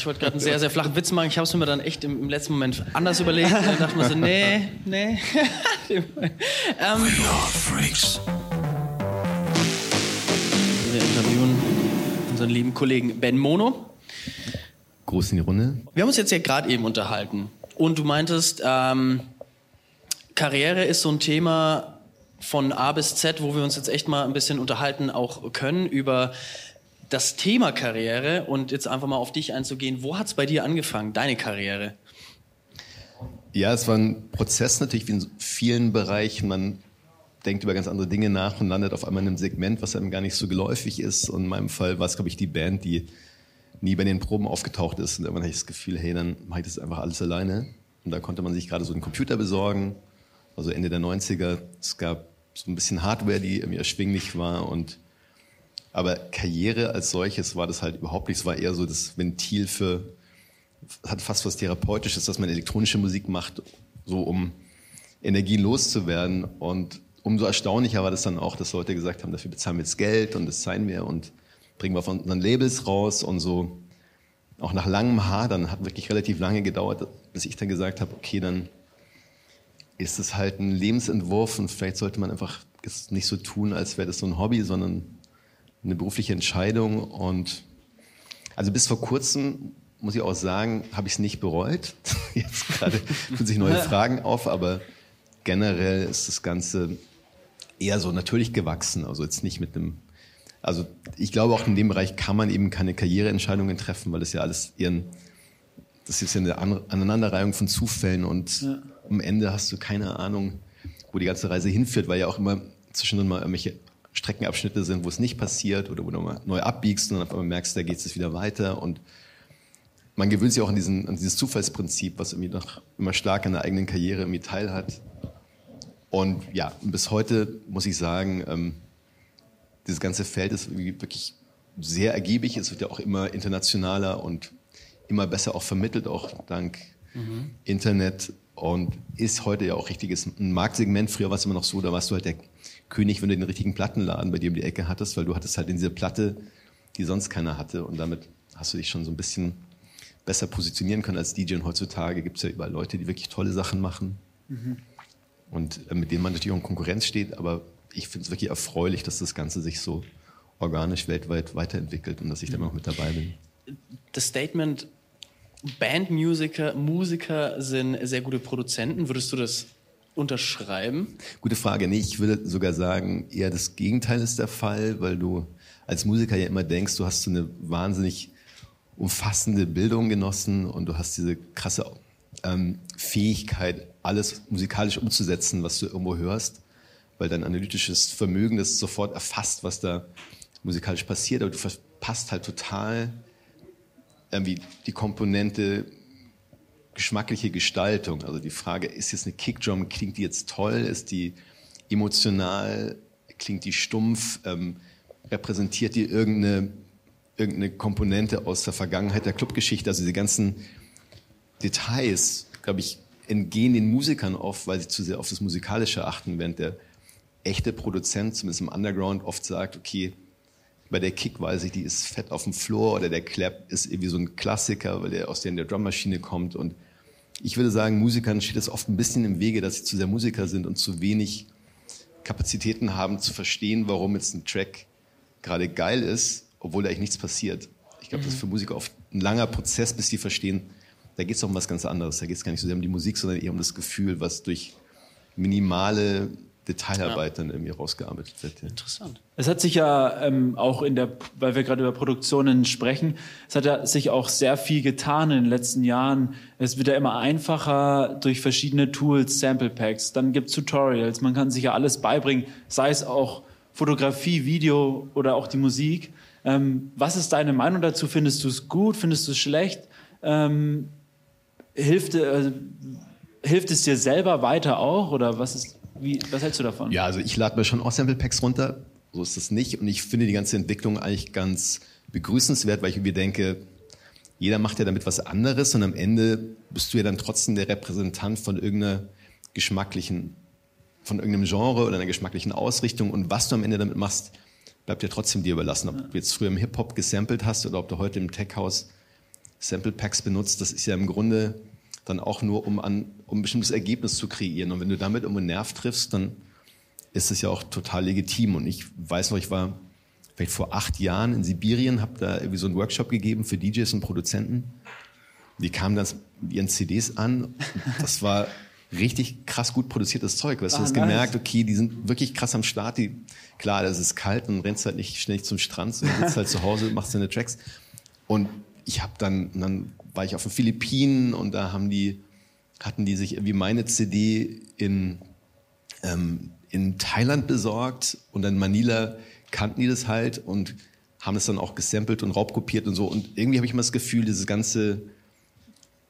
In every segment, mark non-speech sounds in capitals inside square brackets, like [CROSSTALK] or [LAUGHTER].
Ich wollte gerade einen sehr, [LAUGHS] sehr flachen Witz machen. Ich habe es mir dann echt im, im, letzten Moment anders überlegt. Und dann dachte mir so, nee, [LAUGHS] nee. [LAUGHS] ähm, Freaks. Wir interviewen unseren lieben Kollegen Ben Mono. Groß in die Runde. Wir haben uns jetzt ja gerade eben unterhalten. Und du meintest, ähm, Karriere ist so ein Thema von A bis Z, wo wir uns jetzt echt mal ein bisschen unterhalten auch können über das Thema Karriere und jetzt einfach mal auf dich einzugehen. Wo hat es bei dir angefangen, deine Karriere? Ja, es war ein Prozess natürlich wie in vielen Bereichen. Man denkt über ganz andere Dinge nach und landet auf einmal in einem Segment, was einem gar nicht so geläufig ist. Und in meinem Fall war es, glaube ich, die Band, die nie bei den Proben aufgetaucht ist. Und irgendwann hatte ich das Gefühl, hey, dann mache ich das einfach alles alleine. Und da konnte man sich gerade so einen Computer besorgen, also Ende der 90er. Es gab so ein bisschen Hardware, die irgendwie erschwinglich war und aber Karriere als solches war das halt überhaupt nicht. Es war eher so das Ventil für, hat fast was Therapeutisches, dass man elektronische Musik macht, so um Energien loszuwerden. Und umso erstaunlicher war das dann auch, dass Leute gesagt haben, dafür bezahlen wir jetzt Geld und das zahlen wir und bringen wir von unseren Labels raus und so. Auch nach langem Hadern hat wirklich relativ lange gedauert, bis ich dann gesagt habe, okay, dann ist es halt ein Lebensentwurf und vielleicht sollte man einfach es nicht so tun, als wäre das so ein Hobby, sondern eine berufliche Entscheidung. Und also bis vor kurzem, muss ich auch sagen, habe ich es nicht bereut. [LAUGHS] Jetzt gerade tun sich neue [LAUGHS] Fragen auf, aber generell ist das Ganze eher so natürlich gewachsen. Also jetzt nicht mit einem, also ich glaube auch in dem Bereich kann man eben keine Karriereentscheidungen treffen, weil das ja alles ihren, das ist ja eine Aneinanderreihung von Zufällen und ja. am Ende hast du keine Ahnung, wo die ganze Reise hinführt, weil ja auch immer zwischendrin mal irgendwelche Streckenabschnitte sind, wo es nicht passiert oder wo du mal neu abbiegst und dann auf einmal merkst, da geht es wieder weiter und man gewöhnt sich auch an, diesen, an dieses Zufallsprinzip, was irgendwie noch immer stark an der eigenen Karriere irgendwie teilhat. Und ja, bis heute muss ich sagen, ähm, dieses ganze Feld ist wirklich sehr ergiebig. Es wird ja auch immer internationaler und immer besser auch vermittelt, auch dank mhm. Internet und ist heute ja auch richtiges ein Marktsegment. Früher war es immer noch so, da warst du halt der König, wenn du den richtigen Plattenladen bei dir um die Ecke hattest, weil du hattest halt diese Platte, die sonst keiner hatte. Und damit hast du dich schon so ein bisschen besser positionieren können als DJ. Und heutzutage gibt es ja überall Leute, die wirklich tolle Sachen machen. Mhm. Und äh, mit denen man natürlich auch in Konkurrenz steht. Aber ich finde es wirklich erfreulich, dass das Ganze sich so organisch weltweit weiterentwickelt und dass ich mhm. da immer noch mit dabei bin. Das Statement Bandmusiker, Musiker sind sehr gute Produzenten. Würdest du das unterschreiben? Gute Frage. Nee, ich würde sogar sagen, eher das Gegenteil ist der Fall, weil du als Musiker ja immer denkst, du hast so eine wahnsinnig umfassende Bildung genossen und du hast diese krasse ähm, Fähigkeit, alles musikalisch umzusetzen, was du irgendwo hörst, weil dein analytisches Vermögen das sofort erfasst, was da musikalisch passiert, aber du verpasst halt total irgendwie die Komponente geschmackliche Gestaltung. Also die Frage, ist jetzt eine Kickdrum, klingt die jetzt toll, ist die emotional, klingt die stumpf, ähm, repräsentiert die irgendeine, irgendeine Komponente aus der Vergangenheit der Clubgeschichte, also diese ganzen Details, glaube ich, entgehen den Musikern oft, weil sie zu sehr auf das Musikalische achten, während der echte Produzent, zumindest im Underground, oft sagt, okay, bei der Kick weiß ich, die ist fett auf dem Floor oder der Clap ist irgendwie so ein Klassiker, weil der aus der, der Drummaschine kommt. Und ich würde sagen, Musikern steht es oft ein bisschen im Wege, dass sie zu sehr Musiker sind und zu wenig Kapazitäten haben, zu verstehen, warum jetzt ein Track gerade geil ist, obwohl da eigentlich nichts passiert. Ich glaube, mhm. das ist für Musiker oft ein langer Prozess, bis sie verstehen, da geht es um was ganz anderes. Da geht es gar nicht so sehr um die Musik, sondern eher um das Gefühl, was durch minimale Detailarbeit ja. dann irgendwie rausgearbeitet wird. Ja. Interessant. Es hat sich ja ähm, auch in der, weil wir gerade über Produktionen sprechen, es hat ja sich auch sehr viel getan in den letzten Jahren. Es wird ja immer einfacher durch verschiedene Tools, Sample Packs, dann gibt es Tutorials, man kann sich ja alles beibringen, sei es auch Fotografie, Video oder auch die Musik. Ähm, was ist deine Meinung dazu? Findest du es gut? Findest du es schlecht? Ähm, hilft, äh, hilft es dir selber weiter auch oder was ist wie, was hältst du davon? Ja, also ich lade mir schon auch Sample Packs runter. So ist es nicht. Und ich finde die ganze Entwicklung eigentlich ganz begrüßenswert, weil ich mir denke, jeder macht ja damit was anderes und am Ende bist du ja dann trotzdem der Repräsentant von irgendeiner geschmacklichen, von irgendeinem Genre oder einer geschmacklichen Ausrichtung. Und was du am Ende damit machst, bleibt ja trotzdem dir überlassen. Ob du jetzt früher im Hip-Hop gesampelt hast oder ob du heute im Tech-House Sample Packs benutzt, das ist ja im Grunde dann auch nur, um, an, um ein bestimmtes Ergebnis zu kreieren. Und wenn du damit irgendwo einen Nerv triffst, dann ist es ja auch total legitim. Und ich weiß noch, ich war vielleicht vor acht Jahren in Sibirien, habe da irgendwie so einen Workshop gegeben für DJs und Produzenten. Die kamen dann mit ihren CDs an. Das war richtig krass gut produziertes Zeug. Weißt, ah, du hast nice. gemerkt, okay, die sind wirklich krass am Start. Die, klar, das ist kalt und rennst halt nicht schnell zum Strand, sondern sitzt halt zu Hause, machst deine Tracks. Und ich habe dann, dann war ich auf den Philippinen und da haben die, hatten die sich irgendwie meine CD in, ähm, in Thailand besorgt und dann Manila kannten die das halt und haben es dann auch gesampelt und raubkopiert und so. Und irgendwie habe ich immer das Gefühl, dieses ganze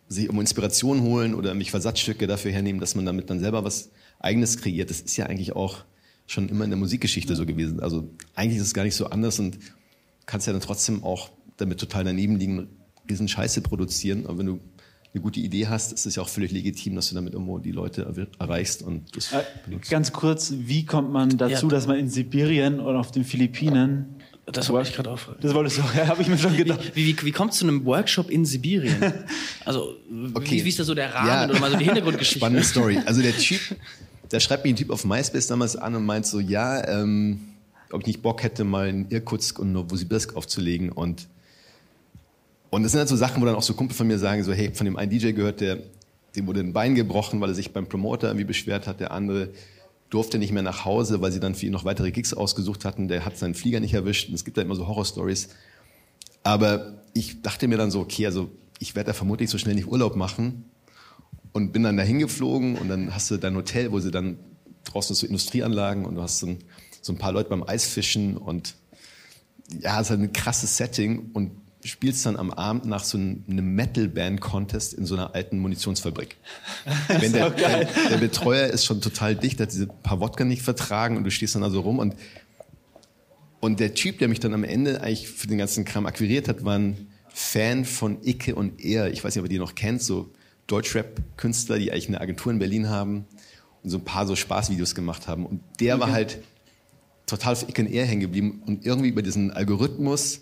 sich um Inspiration holen oder mich Versatzstücke dafür hernehmen, dass man damit dann selber was Eigenes kreiert. Das ist ja eigentlich auch schon immer in der Musikgeschichte so gewesen. Also eigentlich ist es gar nicht so anders und kannst ja dann trotzdem auch damit total daneben liegen, diesen Scheiße produzieren. Aber wenn du eine gute Idee hast, ist es ja auch völlig legitim, dass du damit irgendwo die Leute erreichst und das äh, Ganz kurz, wie kommt man dazu, ja. dass man in Sibirien oder auf den Philippinen das wollte ich gerade auch Das wolltest du, [LAUGHS] ja, habe ich mir schon gedacht. Wie, wie, wie kommt es zu einem Workshop in Sibirien? [LAUGHS] Also, okay. wie, wie, ist da so der Rahmen ja. oder mal so die Hintergrundgeschichte? Spannende [LAUGHS] Story. Also der Typ, da schreibt mich ein Typ auf MySpace damals an und meint so, ja, ähm, ob ich nicht Bock hätte, mal in Irkutsk und Novosibirsk aufzulegen und und das sind halt so Sachen, wo dann auch so Kumpel von mir sagen, so, hey, von dem einen DJ gehört, der, dem wurde ein Bein gebrochen, weil er sich beim Promoter irgendwie beschwert hat, der andere durfte nicht mehr nach Hause, weil sie dann für ihn noch weitere Gigs ausgesucht hatten. Der hat seinen Flieger nicht erwischt. Und es gibt da immer so Horror-Stories. Aber ich dachte mir dann so, okay, also ich werde da vermutlich so schnell nicht Urlaub machen. Und bin dann dahin geflogen und dann hast du dein Hotel, wo sie dann draußen so Industrieanlagen und du hast so ein, so ein paar Leute beim Eisfischen und ja, es ist halt ein krasses Setting und spielst dann am Abend nach so einem Metal-Band-Contest in so einer alten Munitionsfabrik. [LAUGHS] Wenn der, der, der, Betreuer ist schon total dicht, hat diese paar Wodka nicht vertragen und du stehst dann also rum und und der Typ, der mich dann am Ende eigentlich für den ganzen Kram akquiriert hat, war ein Fan von Icke und Er. Ich weiß nicht, ob ihr die noch kennt, so Deutschrap-Künstler, die eigentlich eine Agentur in Berlin haben und so ein paar so Spaßvideos gemacht haben. Und der okay. war halt total auf Icke und Er hängen geblieben und irgendwie über diesen Algorithmus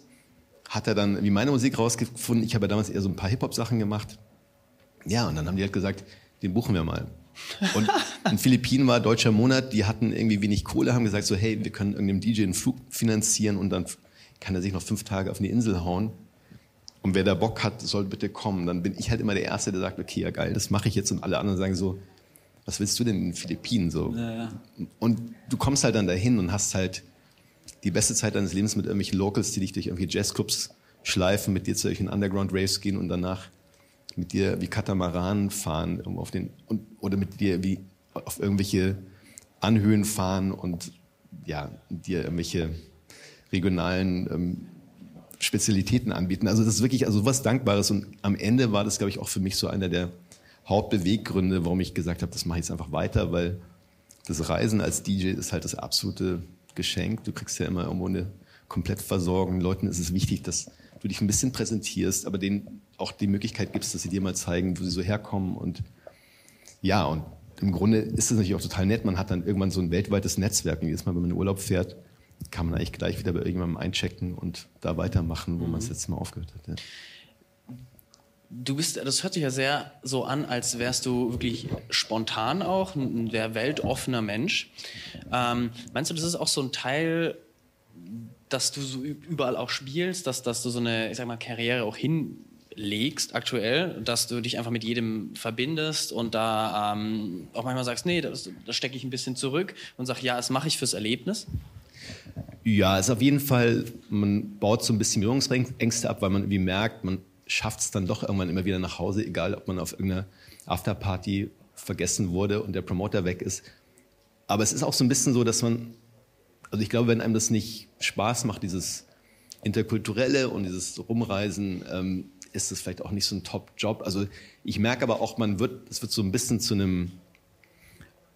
hat er dann wie meine Musik rausgefunden. Ich habe ja damals eher so ein paar Hip-Hop-Sachen gemacht. Ja, und dann haben die halt gesagt, den buchen wir mal. Und [LAUGHS] in Philippinen war Deutscher Monat, die hatten irgendwie wenig Kohle, haben gesagt so, hey, wir können irgendeinem DJ einen Flug finanzieren und dann kann er sich noch fünf Tage auf eine Insel hauen. Und wer da Bock hat, soll bitte kommen. Dann bin ich halt immer der Erste, der sagt, okay, ja geil, das mache ich jetzt. Und alle anderen sagen so, was willst du denn in den Philippinen so? Ja, ja. Und du kommst halt dann dahin und hast halt die beste Zeit deines Lebens mit irgendwelchen Locals, die dich durch irgendwelche Jazzclubs schleifen, mit dir zu solchen Underground-Raves gehen und danach mit dir wie Katamaran fahren auf den, und, oder mit dir wie auf irgendwelche Anhöhen fahren und ja, dir irgendwelche regionalen ähm, Spezialitäten anbieten. Also das ist wirklich also was Dankbares und am Ende war das, glaube ich, auch für mich so einer der Hauptbeweggründe, warum ich gesagt habe, das mache ich jetzt einfach weiter, weil das Reisen als DJ ist halt das absolute Geschenk. Du kriegst ja immer irgendwo eine Komplettversorgung. Den Leuten ist es wichtig, dass du dich ein bisschen präsentierst, aber denen auch die Möglichkeit gibst, dass sie dir mal zeigen, wo sie so herkommen. Und ja, und im Grunde ist es natürlich auch total nett. Man hat dann irgendwann so ein weltweites Netzwerk. Und jedes Mal, wenn man in Urlaub fährt, kann man eigentlich gleich wieder bei irgendjemandem einchecken und da weitermachen, wo mhm. man es jetzt Mal aufgehört hat. Ja. Du bist, das hört sich ja sehr so an, als wärst du wirklich spontan auch, ein sehr weltoffener Mensch. Ähm, meinst du, das ist auch so ein Teil, dass du so überall auch spielst, dass, dass du so eine, ich sag mal, Karriere auch hinlegst aktuell, dass du dich einfach mit jedem verbindest und da ähm, auch manchmal sagst, nee, das stecke ich ein bisschen zurück und sag, ja, das mache ich fürs Erlebnis? Ja, ist auf jeden Fall, man baut so ein bisschen Berührungsängste ab, weil man irgendwie merkt, man schafft es dann doch irgendwann immer wieder nach Hause, egal ob man auf irgendeiner Afterparty vergessen wurde und der Promoter weg ist. Aber es ist auch so ein bisschen so, dass man, also ich glaube, wenn einem das nicht Spaß macht, dieses Interkulturelle und dieses Rumreisen, ähm, ist das vielleicht auch nicht so ein Top-Job. Also ich merke aber auch, man wird, es wird so ein bisschen zu einem,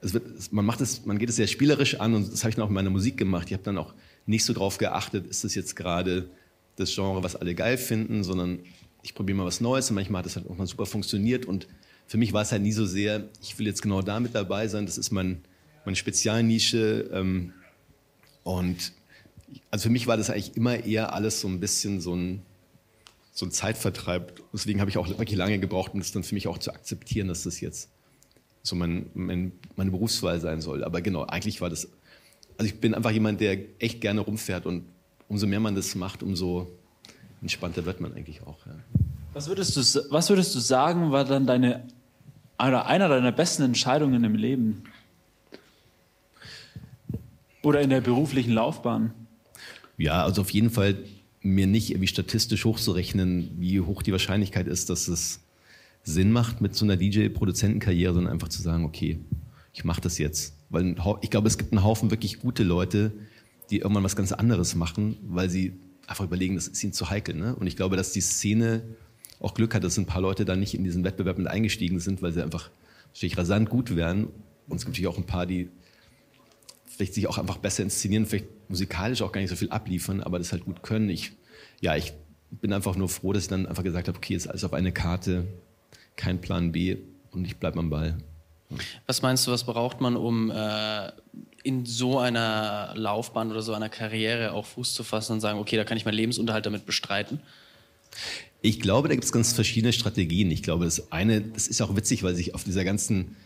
es wird, man macht es, man geht es sehr spielerisch an und das habe ich dann auch in meiner Musik gemacht. Ich habe dann auch nicht so drauf geachtet, ist das jetzt gerade das Genre, was alle geil finden, sondern ich probiere mal was Neues und manchmal hat das halt auch mal super funktioniert und für mich war es halt nie so sehr, ich will jetzt genau da mit dabei sein, das ist mein, meine Spezialnische ähm, und also für mich war das eigentlich immer eher alles so ein bisschen so ein so ein Zeitvertreib. Deswegen habe ich auch wirklich lange gebraucht, um das dann für mich auch zu akzeptieren, dass das jetzt so mein, mein, meine Berufswahl sein soll. Aber genau, eigentlich war das, also ich bin einfach jemand, der echt gerne rumfährt und umso mehr man das macht, umso entspannter wird man eigentlich auch. Ja. Was, würdest du, was würdest du sagen, war dann deine, oder einer deiner besten Entscheidungen im Leben? Oder in der beruflichen Laufbahn? Ja, also auf jeden Fall mir nicht irgendwie statistisch hochzurechnen, wie hoch die Wahrscheinlichkeit ist, dass es Sinn macht mit so einer DJ-Produzentenkarriere, sondern einfach zu sagen, okay, ich mache das jetzt. Weil ich glaube, es gibt einen Haufen wirklich gute Leute, die irgendwann was ganz anderes machen, weil sie einfach überlegen, das ist ihnen zu heikel. Ne? Und ich glaube, dass die Szene auch Glück hat, dass ein paar Leute da nicht in diesen Wettbewerb mit eingestiegen sind, weil sie einfach natürlich rasant gut wären. Und es gibt natürlich auch ein paar, die vielleicht sich auch einfach besser inszenieren, vielleicht musikalisch auch gar nicht so viel abliefern, aber das halt gut können. Ich, ja, ich bin einfach nur froh, dass ich dann einfach gesagt habe, okay, ist alles auf eine Karte, kein Plan B und ich bleibe am Ball. Was meinst du, was braucht man, um äh, in so einer Laufbahn oder so einer Karriere auch Fuß zu fassen und sagen, okay, da kann ich meinen Lebensunterhalt damit bestreiten? Ich glaube, da gibt es ganz verschiedene Strategien. Ich glaube, das eine, das ist auch witzig, weil sich auf dieser ganzen,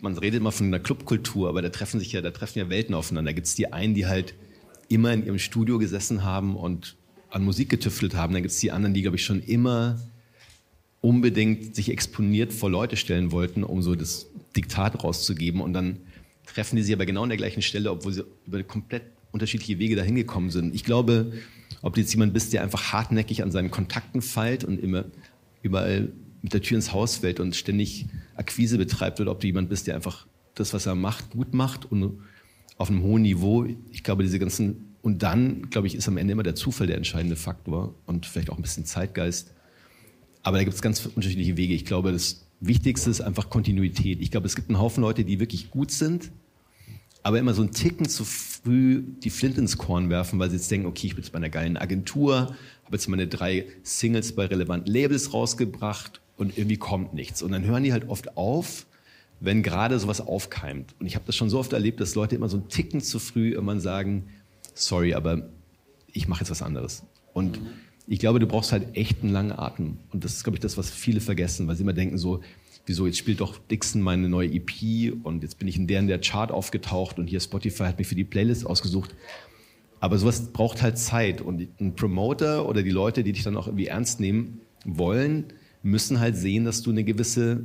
man redet immer von einer Clubkultur, aber da treffen sich ja, da treffen ja Welten aufeinander. Da gibt es die einen, die halt immer in ihrem Studio gesessen haben und an Musik getüftelt haben. Dann gibt es die anderen, die, glaube ich, schon immer unbedingt sich exponiert vor Leute stellen wollten, um so das Diktat rauszugeben. Und dann treffen die sich aber genau an der gleichen Stelle, obwohl sie über komplett unterschiedliche Wege dahin gekommen sind. Ich glaube, ob du jetzt jemand bist, der einfach hartnäckig an seinen Kontakten feilt und immer überall mit der Tür ins Haus fällt und ständig Akquise betreibt, oder ob du jemand bist, der einfach das, was er macht, gut macht und auf einem hohen Niveau. Ich glaube, diese ganzen, und dann, glaube ich, ist am Ende immer der Zufall der entscheidende Faktor und vielleicht auch ein bisschen Zeitgeist. Aber da gibt es ganz unterschiedliche Wege. Ich glaube, das Wichtigste ist einfach Kontinuität. Ich glaube, es gibt einen Haufen Leute, die wirklich gut sind, aber immer so einen Ticken zu früh die Flint ins Korn werfen, weil sie jetzt denken, okay, ich bin jetzt bei einer geilen Agentur, habe jetzt meine drei Singles bei relevanten Labels rausgebracht und irgendwie kommt nichts. Und dann hören die halt oft auf, wenn gerade sowas aufkeimt. Und ich habe das schon so oft erlebt, dass Leute immer so einen Ticken zu früh irgendwann sagen, sorry, aber ich mache jetzt was anderes. Und ich glaube, du brauchst halt echt einen langen Atem. Und das ist, glaube ich, das, was viele vergessen, weil sie immer denken so, wieso, jetzt spielt doch Dixon meine neue EP und jetzt bin ich in der in der Chart aufgetaucht und hier Spotify hat mich für die Playlist ausgesucht. Aber sowas braucht halt Zeit und ein Promoter oder die Leute, die dich dann auch irgendwie ernst nehmen wollen, müssen halt sehen, dass du eine gewisse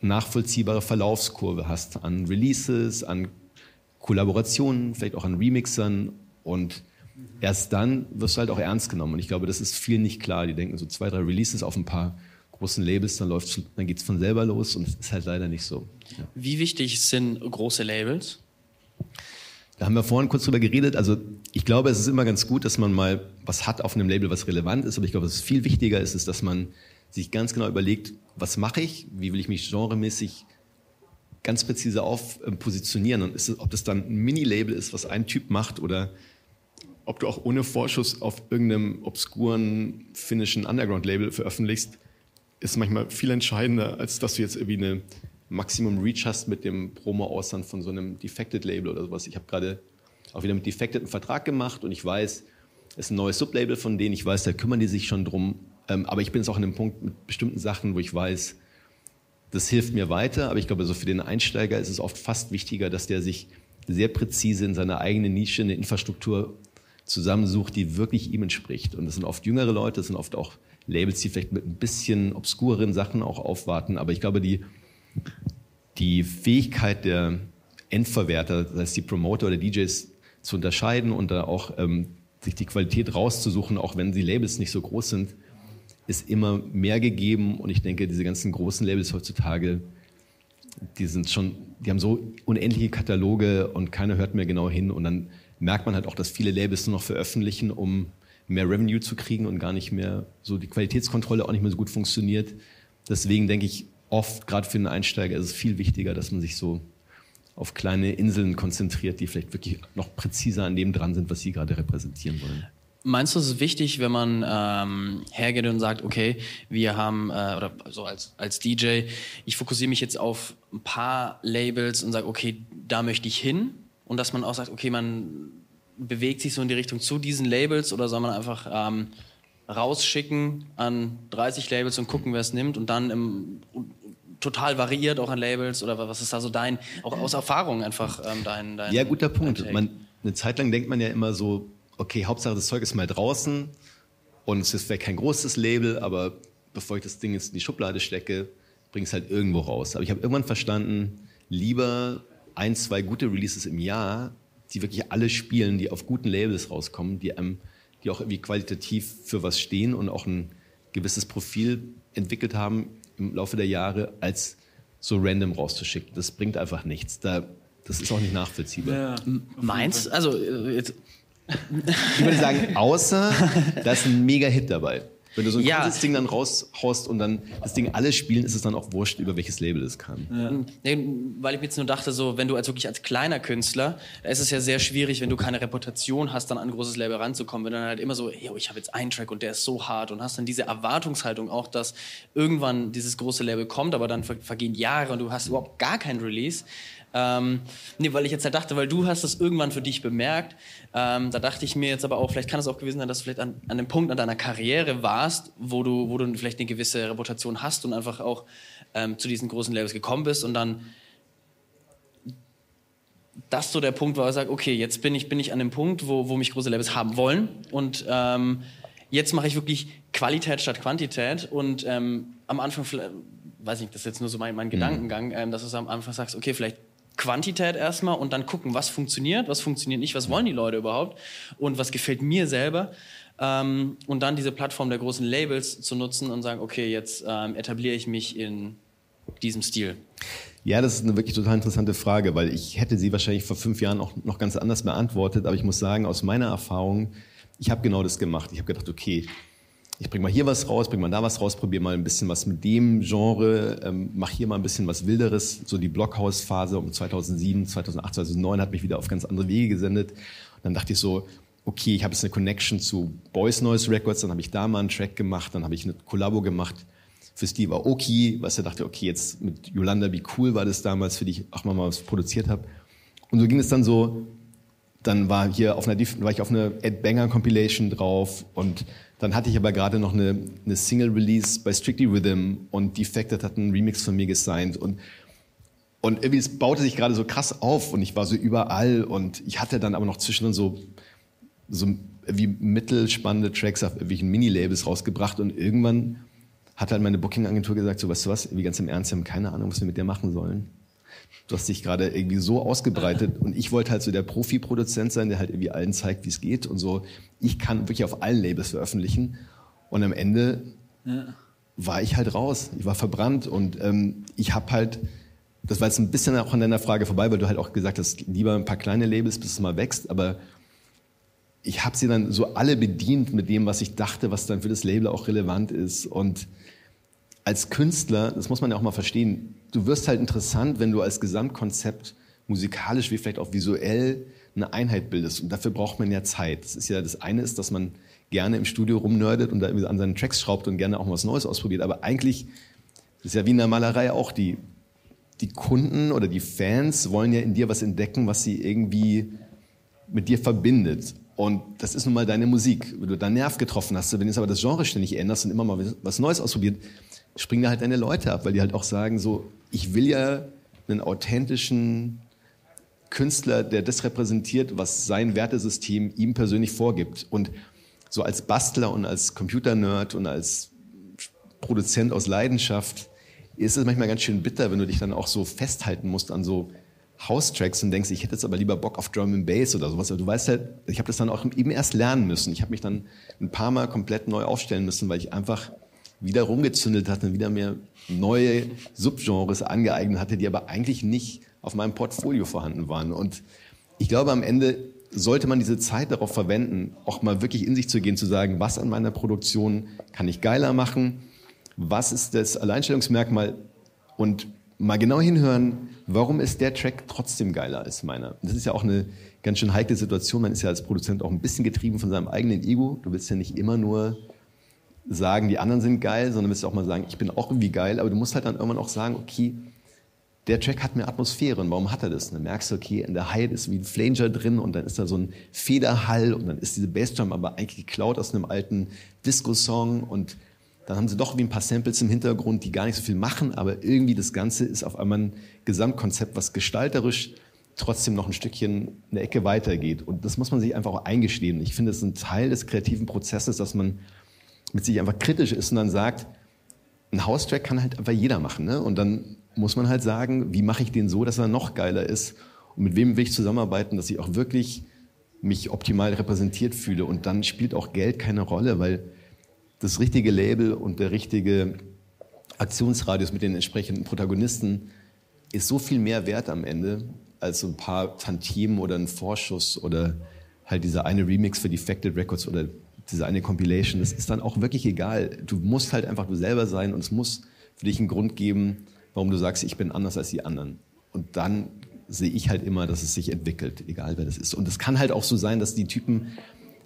nachvollziehbare Verlaufskurve hast an Releases, an Kollaborationen, vielleicht auch an Remixern und erst dann wirst du halt auch ernst genommen. Und ich glaube, das ist vielen nicht klar. Die denken so zwei, drei Releases auf ein paar großen Labels, dann läuft dann geht es von selber los und es ist halt leider nicht so. Ja. Wie wichtig sind große Labels? Da haben wir vorhin kurz drüber geredet. Also ich glaube, es ist immer ganz gut, dass man mal was hat auf einem Label, was relevant ist. Aber ich glaube, was viel wichtiger ist, ist, dass man sich ganz genau überlegt, was mache ich, wie will ich mich genremäßig ganz präzise auf äh, positionieren und ist, ob das dann ein Mini-Label ist, was ein Typ macht oder ob du auch ohne Vorschuss auf irgendeinem obskuren finnischen Underground-Label veröffentlichst, ist manchmal viel entscheidender, als dass du jetzt irgendwie eine Maximum Reach hast mit dem Promo-Ausland von so einem Defected-Label oder sowas. Ich habe gerade auch wieder mit Defected einen Vertrag gemacht und ich weiß, es ist ein neues Sublabel von denen, ich weiß, da kümmern die sich schon drum. Ähm, aber ich bin jetzt auch an einem Punkt mit bestimmten Sachen, wo ich weiß, das hilft mir weiter. Aber ich glaube, so für den Einsteiger ist es oft fast wichtiger, dass der sich sehr präzise in seiner eigenen Nische eine Infrastruktur zusammensucht, die wirklich ihm entspricht. Und das sind oft jüngere Leute, das sind oft auch Labels, die vielleicht mit ein bisschen obskuren Sachen auch aufwarten. Aber ich glaube, die, die Fähigkeit der Endverwerter, das heißt die Promoter oder DJs zu unterscheiden und da auch ähm, sich die Qualität rauszusuchen, auch wenn die Labels nicht so groß sind, ist immer mehr gegeben. Und ich denke, diese ganzen großen Labels heutzutage, die sind schon, die haben so unendliche Kataloge und keiner hört mehr genau hin. Und dann merkt man halt auch, dass viele Labels nur noch veröffentlichen, um mehr Revenue zu kriegen und gar nicht mehr so die Qualitätskontrolle auch nicht mehr so gut funktioniert. Deswegen denke ich oft, gerade für einen Einsteiger, ist es viel wichtiger, dass man sich so auf kleine Inseln konzentriert, die vielleicht wirklich noch präziser an dem dran sind, was sie gerade repräsentieren wollen. Meinst du, es ist wichtig, wenn man ähm, hergeht und sagt, okay, wir haben, äh, oder so als, als DJ, ich fokussiere mich jetzt auf ein paar Labels und sage, okay, da möchte ich hin. Und dass man auch sagt, okay, man bewegt sich so in die Richtung zu diesen Labels oder soll man einfach ähm, rausschicken an 30 Labels und gucken, wer es nimmt und dann im, total variiert auch an Labels oder was ist da so dein, auch aus Erfahrung einfach ähm, dein, dein Ja, guter Punkt. Man, eine Zeit lang denkt man ja immer so, okay, Hauptsache das Zeug ist mal draußen und es ist vielleicht kein großes Label, aber bevor ich das Ding jetzt in die Schublade stecke, bringe ich es halt irgendwo raus. Aber ich habe irgendwann verstanden, lieber ein, zwei gute Releases im Jahr, die wirklich alle spielen, die auf guten Labels rauskommen, die einem, die auch irgendwie qualitativ für was stehen und auch ein gewisses Profil entwickelt haben im Laufe der Jahre, als so random rauszuschicken. Das bringt einfach nichts. Da, das ist auch nicht nachvollziehbar. Ja, Meins? Also äh, jetzt. Ich würde sagen, außer da ist ein mega Hit dabei. Wenn du so ein ja. kurzes Ding dann raushaust und dann das Ding alle spielen, ist es dann auch wurscht, über welches Label es kam. Ja. Nee, weil ich mir jetzt nur dachte, so, wenn du als wirklich als kleiner Künstler, da ist es ja sehr schwierig, wenn du keine Reputation hast, dann an ein großes Label ranzukommen. Wenn du dann halt immer so, yo, ich habe jetzt einen Track und der ist so hart und hast dann diese Erwartungshaltung auch, dass irgendwann dieses große Label kommt, aber dann vergehen Jahre und du hast überhaupt gar kein Release. Ähm, nee, weil ich jetzt halt dachte, weil du hast das irgendwann für dich bemerkt. Ähm, da dachte ich mir jetzt aber auch, vielleicht kann es auch gewesen sein, dass du vielleicht an, an dem Punkt an deiner Karriere warst, wo du, wo du vielleicht eine gewisse Reputation hast und einfach auch ähm, zu diesen großen Labels gekommen bist und dann das so der Punkt war, wo ich sage, okay, jetzt bin ich, bin ich an dem Punkt, wo, wo mich große Labels haben wollen und ähm, jetzt mache ich wirklich Qualität statt Quantität und ähm, am Anfang, weiß ich, das ist jetzt nur so mein, mein mhm. Gedankengang, ähm, dass du am Anfang sagst, okay, vielleicht Quantität erstmal und dann gucken, was funktioniert, was funktioniert nicht, was wollen die Leute überhaupt und was gefällt mir selber. Ähm, und dann diese Plattform der großen Labels zu nutzen und sagen, okay, jetzt ähm, etabliere ich mich in diesem Stil. Ja, das ist eine wirklich total interessante Frage, weil ich hätte sie wahrscheinlich vor fünf Jahren auch noch ganz anders beantwortet, aber ich muss sagen, aus meiner Erfahrung, ich habe genau das gemacht. Ich habe gedacht, okay, ich bringe mal hier was raus, bringe mal da was raus, probiere mal ein bisschen was mit dem Genre, ähm, mache hier mal ein bisschen was Wilderes. So die Blockhaus-Phase um 2007, 2008, 2009 hat mich wieder auf ganz andere Wege gesendet. Und dann dachte ich so, okay, ich habe jetzt eine Connection zu Boys Noise Records, dann habe ich da mal einen Track gemacht, dann habe ich eine Kollabo gemacht für Steve Aoki, was er dachte, okay, jetzt mit Yolanda, wie cool war das damals, für die ich auch mal was produziert habe. Und so ging es dann so, dann war hier auf einer, war ich auf einer Ed Banger Compilation drauf und dann hatte ich aber gerade noch eine, eine Single-Release bei Strictly Rhythm und Defected hat einen Remix von mir gesigned und und irgendwie es baute sich gerade so krass auf und ich war so überall und ich hatte dann aber noch zwischendrin so so wie mittelspannende Tracks auf irgendwelchen Mini-Labels rausgebracht und irgendwann hat halt meine Booking-Agentur gesagt, so weißt du was, wie ganz im Ernst, wir haben keine Ahnung, was wir mit dir machen sollen du hast dich gerade irgendwie so ausgebreitet und ich wollte halt so der Profi-Produzent sein, der halt irgendwie allen zeigt, wie es geht und so. Ich kann wirklich auf allen Labels veröffentlichen und am Ende ja. war ich halt raus. Ich war verbrannt und ähm, ich habe halt, das war jetzt ein bisschen auch an deiner Frage vorbei, weil du halt auch gesagt hast, lieber ein paar kleine Labels, bis es mal wächst, aber ich habe sie dann so alle bedient mit dem, was ich dachte, was dann für das Label auch relevant ist und als Künstler, das muss man ja auch mal verstehen, du wirst halt interessant, wenn du als Gesamtkonzept musikalisch wie vielleicht auch visuell eine Einheit bildest. Und dafür braucht man ja Zeit. Das ist ja das eine ist, dass man gerne im Studio rumnördet und da an seinen Tracks schraubt und gerne auch mal was Neues ausprobiert. Aber eigentlich ist ja wie in der Malerei auch die, die Kunden oder die Fans wollen ja in dir was entdecken, was sie irgendwie mit dir verbindet. Und das ist nun mal deine Musik. Wenn du da Nerv getroffen hast, wenn du jetzt aber das Genre ständig änderst und immer mal was Neues ausprobiert, springen da halt deine Leute ab, weil die halt auch sagen, so, ich will ja einen authentischen Künstler, der das repräsentiert, was sein Wertesystem ihm persönlich vorgibt. Und so als Bastler und als Computernerd und als Produzent aus Leidenschaft ist es manchmal ganz schön bitter, wenn du dich dann auch so festhalten musst an so House-Tracks und denkst, ich hätte jetzt aber lieber Bock auf Drum and Bass oder sowas. Aber du weißt halt, ich habe das dann auch eben erst lernen müssen. Ich habe mich dann ein paar Mal komplett neu aufstellen müssen, weil ich einfach wieder rumgezündelt hatte und wieder mir neue Subgenres angeeignet hatte, die aber eigentlich nicht auf meinem Portfolio vorhanden waren. Und ich glaube, am Ende sollte man diese Zeit darauf verwenden, auch mal wirklich in sich zu gehen, zu sagen, was an meiner Produktion kann ich geiler machen, was ist das Alleinstellungsmerkmal und mal genau hinhören, warum ist der Track trotzdem geiler als meiner. Das ist ja auch eine ganz schön heikle Situation. Man ist ja als Produzent auch ein bisschen getrieben von seinem eigenen Ego. Du willst ja nicht immer nur sagen, die anderen sind geil, sondern du musst auch mal sagen, ich bin auch irgendwie geil, aber du musst halt dann irgendwann auch sagen, okay, der Track hat mehr Atmosphäre. Und warum hat er das? Und dann merkst du, okay, in der Hi ist wie ein Flanger drin und dann ist da so ein Federhall und dann ist diese Bassdrum aber eigentlich geklaut aus einem alten Disco-Song und dann haben sie doch wie ein paar Samples im Hintergrund, die gar nicht so viel machen, aber irgendwie das Ganze ist auf einmal ein Gesamtkonzept, was gestalterisch trotzdem noch ein Stückchen eine Ecke weitergeht. Und das muss man sich einfach auch eingestehen. Ich finde, es ist ein Teil des kreativen Prozesses, dass man mit sich einfach kritisch ist und dann sagt, ein House-Track kann halt einfach jeder machen. Ne? Und dann muss man halt sagen, wie mache ich den so, dass er noch geiler ist und mit wem will ich zusammenarbeiten, dass ich auch wirklich mich optimal repräsentiert fühle. Und dann spielt auch Geld keine Rolle, weil das richtige Label und der richtige Aktionsradius mit den entsprechenden Protagonisten ist so viel mehr wert am Ende als so ein paar Tantiemen oder ein Vorschuss oder halt dieser eine Remix für Defected Records oder diese eine Compilation. Das ist dann auch wirklich egal. Du musst halt einfach du selber sein und es muss für dich einen Grund geben, warum du sagst, ich bin anders als die anderen. Und dann sehe ich halt immer, dass es sich entwickelt, egal wer das ist. Und es kann halt auch so sein, dass die Typen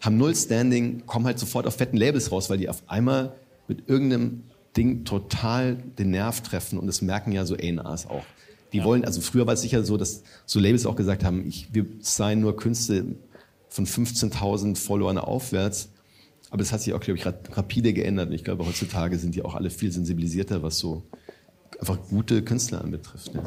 haben null Standing, kommen halt sofort auf fetten Labels raus, weil die auf einmal mit irgendeinem Ding total den Nerv treffen und das merken ja so A&Rs auch. Die ja. wollen, also früher war es sicher so, dass so Labels auch gesagt haben, ich, wir seien nur Künste von 15.000 Followern aufwärts. Aber das hat sich auch, glaube ich, rapide geändert. Und ich glaube, heutzutage sind die auch alle viel sensibilisierter, was so einfach gute Künstler anbetrifft. Ja.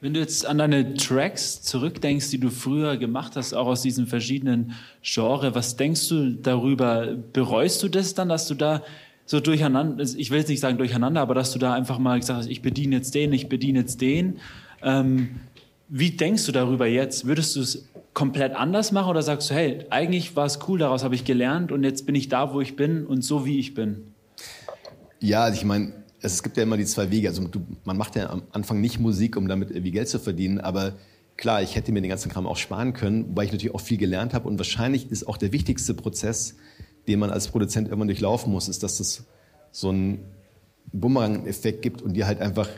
Wenn du jetzt an deine Tracks zurückdenkst, die du früher gemacht hast, auch aus diesen verschiedenen Genres, was denkst du darüber? Bereust du das dann, dass du da so durcheinander, ich will jetzt nicht sagen durcheinander, aber dass du da einfach mal gesagt hast, ich bediene jetzt den, ich bediene jetzt den. Ähm, wie denkst du darüber jetzt? Würdest du es komplett anders machen oder sagst du, hey, eigentlich war es cool, daraus habe ich gelernt und jetzt bin ich da, wo ich bin und so wie ich bin? Ja, also ich meine, es gibt ja immer die zwei Wege. Also du, man macht ja am Anfang nicht Musik, um damit irgendwie Geld zu verdienen, aber klar, ich hätte mir den ganzen Kram auch sparen können, wobei ich natürlich auch viel gelernt habe und wahrscheinlich ist auch der wichtigste Prozess, den man als Produzent irgendwann durchlaufen muss, ist, dass es so einen Bumerang-Effekt gibt und dir halt einfach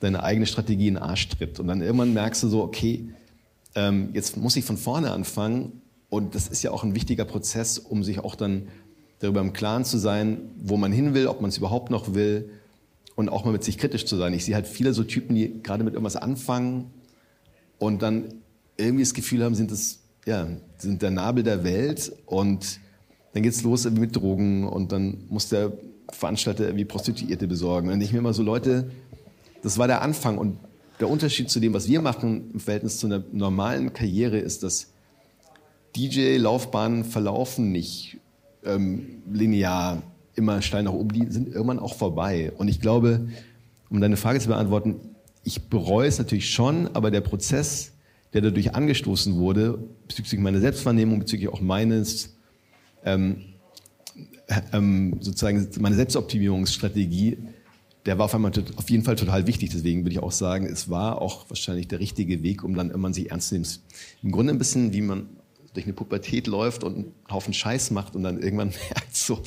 deine eigene Strategie in den Arsch tritt. Und dann irgendwann merkst du so, okay, ähm, jetzt muss ich von vorne anfangen und das ist ja auch ein wichtiger Prozess, um sich auch dann darüber im Klaren zu sein, wo man hin will, ob man es überhaupt noch will und auch mal mit sich kritisch zu sein. Ich sehe halt viele so Typen, die gerade mit irgendwas anfangen und dann irgendwie das Gefühl haben, sind das, ja, sind der Nabel der Welt und dann geht's los mit Drogen und dann muss der Veranstalter irgendwie Prostituierte besorgen. Und ich mir immer so, Leute, das war der Anfang und der Unterschied zu dem, was wir machen im Verhältnis zu einer normalen Karriere ist, dass DJ-Laufbahnen verlaufen nicht ähm, linear immer steil nach oben, die sind irgendwann auch vorbei. Und ich glaube, um deine Frage zu beantworten, ich bereue es natürlich schon, aber der Prozess, der dadurch angestoßen wurde, bezüglich meiner Selbstwahrnehmung, bezüglich auch meines, ähm, ähm, sozusagen meine Selbstoptimierungsstrategie, der war auf einmal auf jeden Fall total wichtig. Deswegen würde ich auch sagen, es war auch wahrscheinlich der richtige Weg, um dann irgendwann sich ernst zu nehmen. Im Grunde ein bisschen, wie man durch eine Pubertät läuft und einen Haufen Scheiß macht und dann irgendwann [LAUGHS] merkt, so,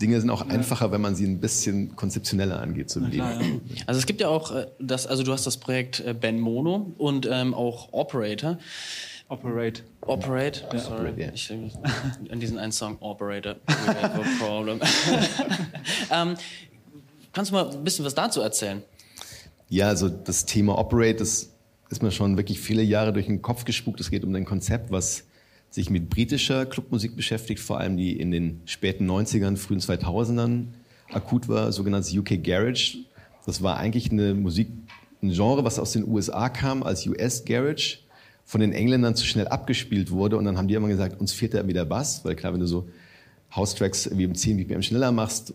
Dinge sind auch ja. einfacher, wenn man sie ein bisschen konzeptioneller angeht zu klar, ja. Also es gibt ja auch äh, das, also du hast das Projekt äh, Ben Mono und ähm, auch Operator. Operate. Operate. Ja. Sorry. Yeah. Ich, in diesen einen Song Operator. problem. [LAUGHS] ähm, kannst du mal ein bisschen was dazu erzählen? Ja, also das Thema Operate, das ist mir schon wirklich viele Jahre durch den Kopf gespuckt. Es geht um ein Konzept, was sich mit britischer Clubmusik beschäftigt, vor allem die in den späten 90ern, frühen 2000ern akut war, sogenanntes UK Garage. Das war eigentlich eine Musik, ein Genre, was aus den USA kam als US Garage, von den Engländern zu schnell abgespielt wurde und dann haben die immer gesagt, uns fehlt da wieder Bass, weil klar, wenn du so House-Tracks wie im 10 BPM schneller machst,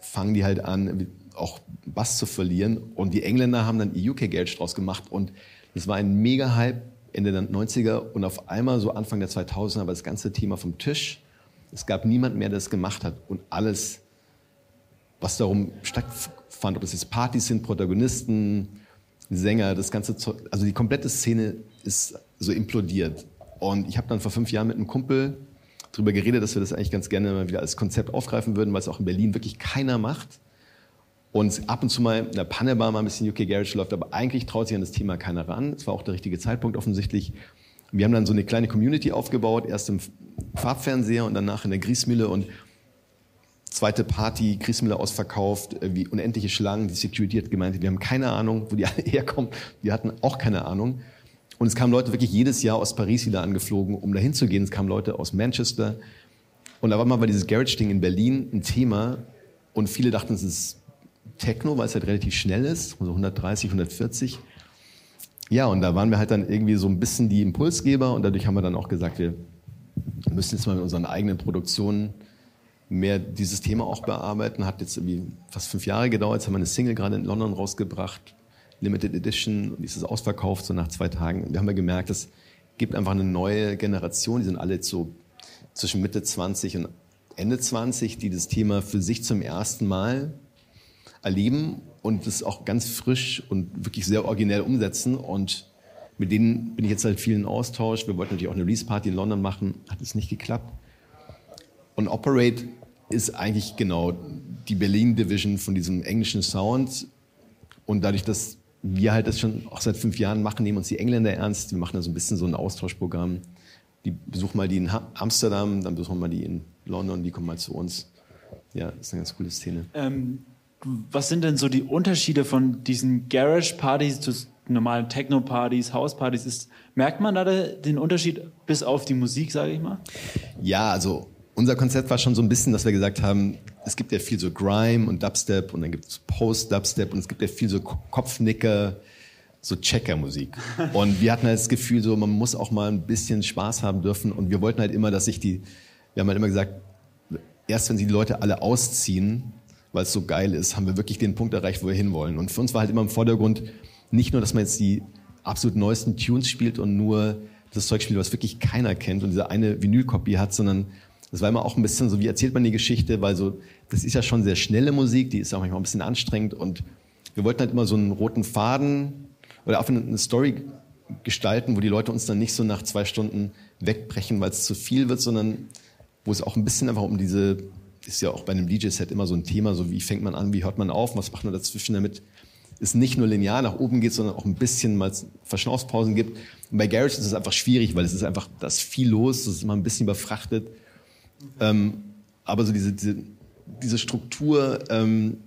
fangen die halt an, auch Bass zu verlieren und die Engländer haben dann UK Garage draus gemacht und das war ein mega Hype Ende der 90er und auf einmal so Anfang der 2000er war das ganze Thema vom Tisch. Es gab niemand mehr, der das gemacht hat und alles, was darum stattfand, ob das jetzt Partys sind, Protagonisten, Sänger, das ganze, also die komplette Szene ist so implodiert. Und ich habe dann vor fünf Jahren mit einem Kumpel darüber geredet, dass wir das eigentlich ganz gerne mal wieder als Konzept aufgreifen würden, weil es auch in Berlin wirklich keiner macht und ab und zu mal in der Pannebar mal ein bisschen UK Garage läuft, aber eigentlich traut sich an das Thema keiner ran. Es war auch der richtige Zeitpunkt offensichtlich. Wir haben dann so eine kleine Community aufgebaut, erst im Farbfernseher und danach in der Griesmühle und Zweite Party, Kriegsmüller ausverkauft, wie unendliche Schlangen. Die Security hat gemeint, wir haben keine Ahnung, wo die alle [LAUGHS] herkommen. Wir hatten auch keine Ahnung. Und es kamen Leute wirklich jedes Jahr aus Paris wieder angeflogen, um dahin zu gehen. Es kamen Leute aus Manchester. Und da war mal bei dieses Garage-Ding in Berlin ein Thema. Und viele dachten, es ist Techno, weil es halt relativ schnell ist, so 130, 140. Ja, und da waren wir halt dann irgendwie so ein bisschen die Impulsgeber und dadurch haben wir dann auch gesagt, wir müssen jetzt mal mit unseren eigenen Produktionen mehr dieses Thema auch bearbeiten. Hat jetzt irgendwie fast fünf Jahre gedauert. Jetzt haben wir eine Single gerade in London rausgebracht, Limited Edition, und die ist ausverkauft, so nach zwei Tagen. Wir haben ja gemerkt, es gibt einfach eine neue Generation, die sind alle so zwischen Mitte 20 und Ende 20, die das Thema für sich zum ersten Mal erleben und das auch ganz frisch und wirklich sehr originell umsetzen. Und mit denen bin ich jetzt halt viel in Austausch. Wir wollten natürlich auch eine Release-Party in London machen, hat es nicht geklappt. Und Operate ist eigentlich genau die Berlin-Division von diesem englischen Sound. Und dadurch, dass wir halt das schon auch seit fünf Jahren machen, nehmen uns die Engländer ernst. Wir machen da so ein bisschen so ein Austauschprogramm. Die besuchen mal die in Amsterdam, dann besuchen wir mal die in London, die kommen mal zu uns. Ja, das ist eine ganz coole Szene. Ähm, was sind denn so die Unterschiede von diesen Garage-Partys zu normalen Techno-Partys, House-Partys? Merkt man da den Unterschied bis auf die Musik, sage ich mal? Ja, also unser Konzept war schon so ein bisschen, dass wir gesagt haben, es gibt ja viel so Grime und Dubstep und dann gibt es Post-Dubstep und es gibt ja viel so Kopfnicker, so Checker-Musik. [LAUGHS] Und wir hatten halt das Gefühl, so man muss auch mal ein bisschen Spaß haben dürfen und wir wollten halt immer, dass sich die, wir haben halt immer gesagt, erst wenn sie die Leute alle ausziehen, weil es so geil ist, haben wir wirklich den Punkt erreicht, wo wir hinwollen. Und für uns war halt immer im Vordergrund nicht nur, dass man jetzt die absolut neuesten Tunes spielt und nur das Zeug spielt, was wirklich keiner kennt und diese eine Vinylkopie hat, sondern das war immer auch ein bisschen so, wie erzählt man die Geschichte, weil so, das ist ja schon sehr schnelle Musik, die ist auch manchmal ein bisschen anstrengend und wir wollten halt immer so einen roten Faden oder auch eine Story gestalten, wo die Leute uns dann nicht so nach zwei Stunden wegbrechen, weil es zu viel wird, sondern wo es auch ein bisschen einfach um diese ist ja auch bei einem DJ-Set immer so ein Thema, so wie fängt man an, wie hört man auf, was macht man dazwischen, damit es nicht nur linear nach oben geht, sondern auch ein bisschen mal Verschnaufspausen gibt. Und bei Garage ist es einfach schwierig, weil es ist einfach, da ist viel los, das ist immer ein bisschen überfrachtet. Ähm, aber so diese, diese, diese Struktur, ähm,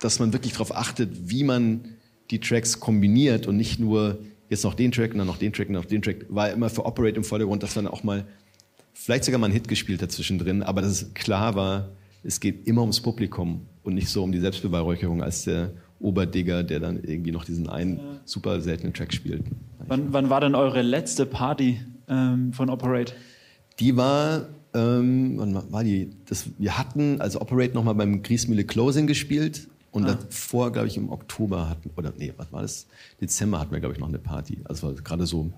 dass man wirklich darauf achtet, wie man die Tracks kombiniert und nicht nur jetzt noch den Track und dann noch den Track und noch den Track, war immer für Operate im Vordergrund, dass man auch mal vielleicht sogar mal einen Hit gespielt hat zwischendrin, aber dass es klar war, es geht immer ums Publikum und nicht so um die Selbstbeweihräucherung als der Oberdigger, der dann irgendwie noch diesen einen ja. super seltenen Track spielt. Wann, wann war denn eure letzte Party ähm, von Operate? Die war, ähm, wann war die? Das, wir hatten als Operate nochmal beim Griesmühle Closing gespielt und ah. davor, glaube ich, im Oktober hatten, oder nee, was war das? Dezember hatten wir, glaube ich, noch eine Party. Also gerade so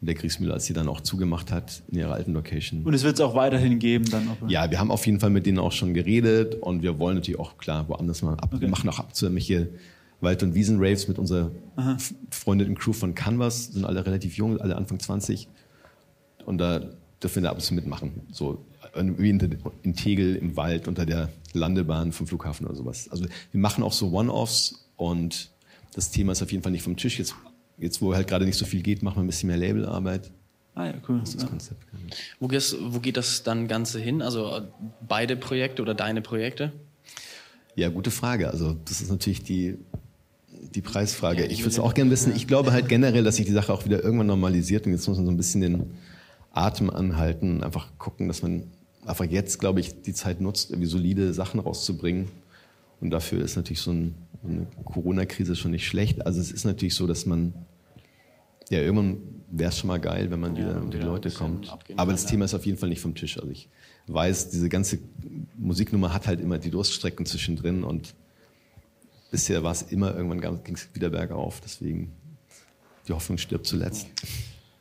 der Kriegsmühle, als sie dann auch zugemacht hat in ihrer alten Location. Und es wird es auch weiterhin geben dann? Auch, ja, wir haben auf jeden Fall mit denen auch schon geredet und wir wollen natürlich auch klar woanders mal ab. Okay. Wir machen auch ab zu irgendwelche Wald- und Wiesen-Raves mit unserer Aha. freundeten Crew von Canvas, sind alle relativ jung, alle Anfang 20 und da dürfen wir da ab und zu mitmachen. So wie in Tegel im Wald unter der Landebahn vom Flughafen oder sowas. Also wir machen auch so One-Offs und das Thema ist auf jeden Fall nicht vom Tisch. Jetzt jetzt, wo halt gerade nicht so viel geht, machen wir ein bisschen mehr Labelarbeit. Ah ja, cool. Das ist das ja. Konzept. Wo, gehst, wo geht das dann Ganze hin? Also beide Projekte oder deine Projekte? Ja, gute Frage. Also das ist natürlich die, die Preisfrage. Ja, ich würde es auch gerne wissen. Ich glaube halt generell, dass sich die Sache auch wieder irgendwann normalisiert und jetzt muss man so ein bisschen den Atem anhalten, einfach gucken, dass man einfach jetzt, glaube ich, die Zeit nutzt, irgendwie solide Sachen rauszubringen. Und dafür ist natürlich so ein eine Corona-Krise schon nicht schlecht. Also es ist natürlich so, dass man, ja, irgendwann wäre es schon mal geil, wenn man ja, wieder um die Leute kommt. Aber das Thema ist auf jeden Fall nicht vom Tisch. Also ich weiß, diese ganze Musiknummer hat halt immer die Durststrecken zwischendrin und bisher war es immer, irgendwann ging es wieder bergauf. Deswegen, die Hoffnung stirbt zuletzt.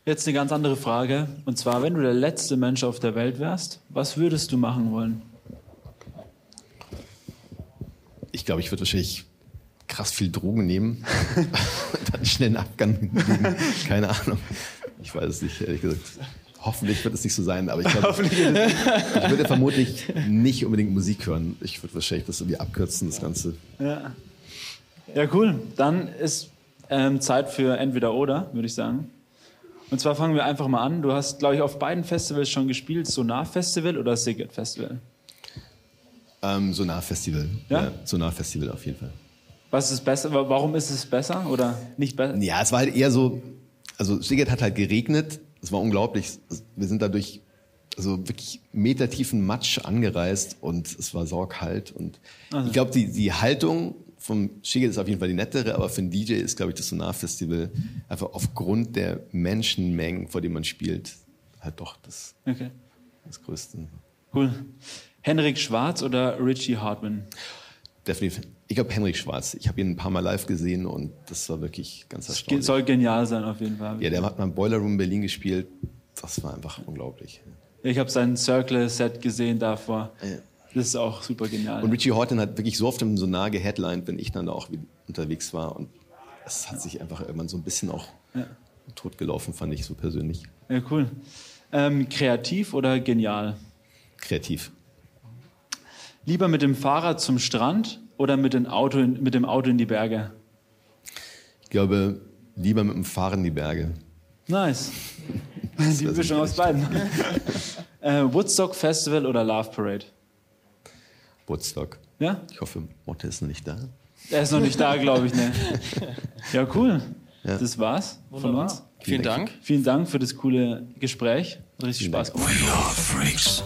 Jetzt eine ganz andere Frage. Und zwar, wenn du der letzte Mensch auf der Welt wärst, was würdest du machen wollen? Ich glaube, ich würde wahrscheinlich krass viel Drogen nehmen und [LAUGHS] dann schnell einen Abgang hinlegen. Keine Ahnung. Ich weiß es nicht, ehrlich gesagt. Hoffentlich wird es nicht so sein, aber ich, glaub, ich würde vermutlich nicht unbedingt Musik hören. Ich würde wahrscheinlich das irgendwie abkürzen, das Ganze. Ja, ja cool. Dann ist ähm, Zeit für entweder oder, würde ich sagen. Und zwar fangen wir einfach mal an. Du hast, glaube ich, auf beiden Festivals schon gespielt, Sonar Festival oder Sigurd Festival? Ähm, Sonar-Festival. Ja? Sonar-Festival auf jeden Fall. Was ist besser? Wa- Warum ist es besser oder nicht besser? Ja, es war halt eher so, also Szeged hat halt geregnet, es war unglaublich. Wir sind dadurch also wirklich metertiefen Matsch angereist und es war saukalt. Und ich glaube, die, die Haltung vom Szeged ist auf jeden Fall die nettere, aber für einen DJ ist, glaube ich, das Sonar-Festival einfach aufgrund der Menschenmengen, vor denen man spielt, halt doch das, Okay, das Größte. cool. Henrik Schwarz oder Richie Hartman? Definitiv. Ich glaube, Henrik Schwarz. Ich habe ihn ein paar Mal live gesehen und das war wirklich ganz Das erstaunlich. soll genial sein auf jeden Fall. Ja, der hat mal im Boiler Room Berlin gespielt. Das war einfach unglaublich. Ich habe sein Circle-Set gesehen davor. Ja. Das ist auch super genial. Und Richie Horton hat wirklich so oft im Sonar geheadlined, wenn ich dann da auch wieder unterwegs war. Und es hat sich einfach irgendwann so ein bisschen auch totgelaufen, fand ich so persönlich. ja, cool. Ähm, kreativ oder genial? Kreativ. Lieber mit dem Fahrrad zum Strand oder mit dem Auto in, mit dem Auto in die Berge? Ich glaube, lieber mit dem Fahren die Berge. Nice. Die Mischung aus beiden. [LAUGHS] äh, Woodstock Festival oder Love Parade? Woodstock. Ja? Ich hoffe, Motte ist noch nicht da. Er ist noch nicht da, glaube ich. Ne? [LAUGHS] Ja, cool. Das war's von uns. Vielen Dank. Vielen Dank für das coole Gespräch. Hat richtig Vielen Spaß Dank. gemacht. We are freaks.